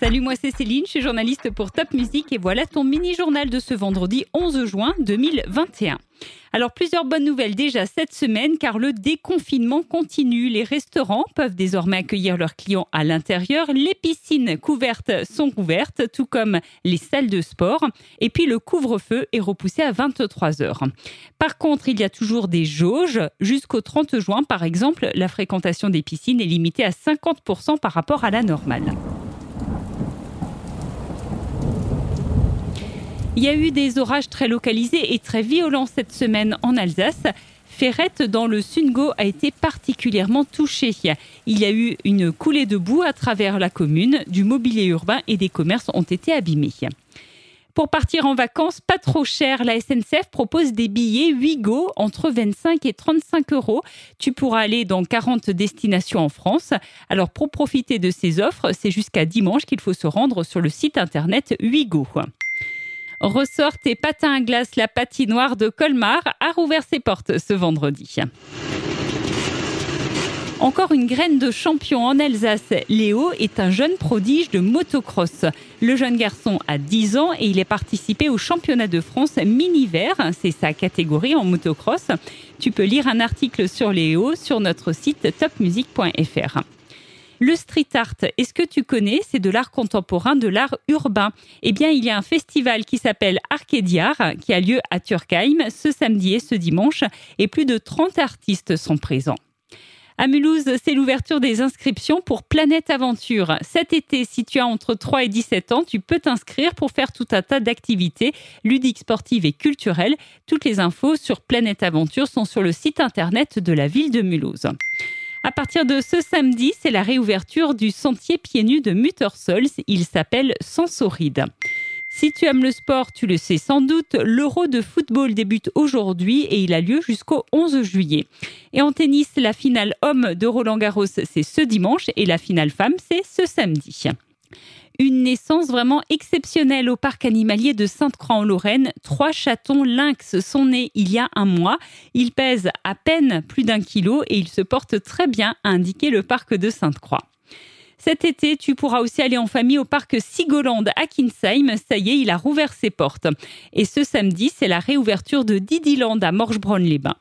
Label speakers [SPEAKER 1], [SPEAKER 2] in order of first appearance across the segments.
[SPEAKER 1] Salut, moi c'est Céline, je suis journaliste pour Top Music et voilà ton mini-journal de ce vendredi 11 juin 2021. Alors plusieurs bonnes nouvelles déjà cette semaine car le déconfinement continue. Les restaurants peuvent désormais accueillir leurs clients à l'intérieur. Les piscines couvertes sont ouvertes, tout comme les salles de sport. Et puis le couvre-feu est repoussé à 23 heures. Par contre, il y a toujours des jauges. Jusqu'au 30 juin, par exemple, la fréquentation des piscines est limitée à 50% par rapport à la normale. Il y a eu des orages très localisés et très violents cette semaine en Alsace. Ferrette, dans le Sungo, a été particulièrement touchée. Il y a eu une coulée de boue à travers la commune, du mobilier urbain et des commerces ont été abîmés. Pour partir en vacances, pas trop cher, la SNCF propose des billets 8 entre 25 et 35 euros. Tu pourras aller dans 40 destinations en France. Alors pour profiter de ces offres, c'est jusqu'à dimanche qu'il faut se rendre sur le site internet 8go. Ressorts et patins à glace, la patinoire de Colmar a rouvert ses portes ce vendredi. Encore une graine de champion en Alsace. Léo est un jeune prodige de motocross. Le jeune garçon a 10 ans et il est participé au championnat de France mini-vert. C'est sa catégorie en motocross. Tu peux lire un article sur Léo sur notre site topmusic.fr. Le street art, est-ce que tu connais? C'est de l'art contemporain, de l'art urbain. Eh bien, il y a un festival qui s'appelle Arcadiar qui a lieu à Turkheim ce samedi et ce dimanche et plus de 30 artistes sont présents. À Mulhouse, c'est l'ouverture des inscriptions pour Planète Aventure. Cet été, si tu as entre 3 et 17 ans, tu peux t'inscrire pour faire tout un tas d'activités ludiques, sportives et culturelles. Toutes les infos sur Planète Aventure sont sur le site internet de la ville de Mulhouse. À partir de ce samedi, c'est la réouverture du sentier pieds nus de Muttersols. Il s'appelle Sensoride. Si tu aimes le sport, tu le sais sans doute, l'Euro de football débute aujourd'hui et il a lieu jusqu'au 11 juillet. Et en tennis, la finale homme de Roland Garros, c'est ce dimanche et la finale femme, c'est ce samedi. Une naissance vraiment exceptionnelle au parc animalier de Sainte-Croix en Lorraine. Trois chatons lynx sont nés il y a un mois. Ils pèsent à peine plus d'un kilo et ils se portent très bien, a indiqué le parc de Sainte-Croix. Cet été, tu pourras aussi aller en famille au parc Sigoland à Kinsheim. Ça y est, il a rouvert ses portes. Et ce samedi, c'est la réouverture de Didiland à Morgebronn-les-Bains.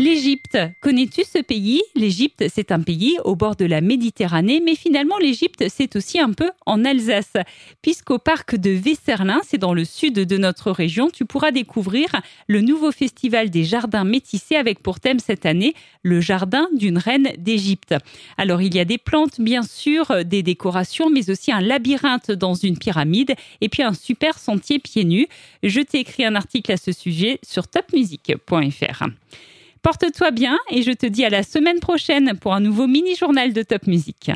[SPEAKER 1] L'Égypte, connais-tu ce pays? L'Égypte, c'est un pays au bord de la Méditerranée, mais finalement l'Égypte, c'est aussi un peu en Alsace, puisqu'au parc de Vesserlin, c'est dans le sud de notre région, tu pourras découvrir le nouveau festival des jardins métissés avec pour thème cette année le jardin d'une reine d'Égypte. Alors il y a des plantes, bien sûr, des décorations, mais aussi un labyrinthe dans une pyramide et puis un super sentier pieds nus. Je t'ai écrit un article à ce sujet sur topmusic.fr. Porte-toi bien et je te dis à la semaine prochaine pour un nouveau mini-journal de Top Music.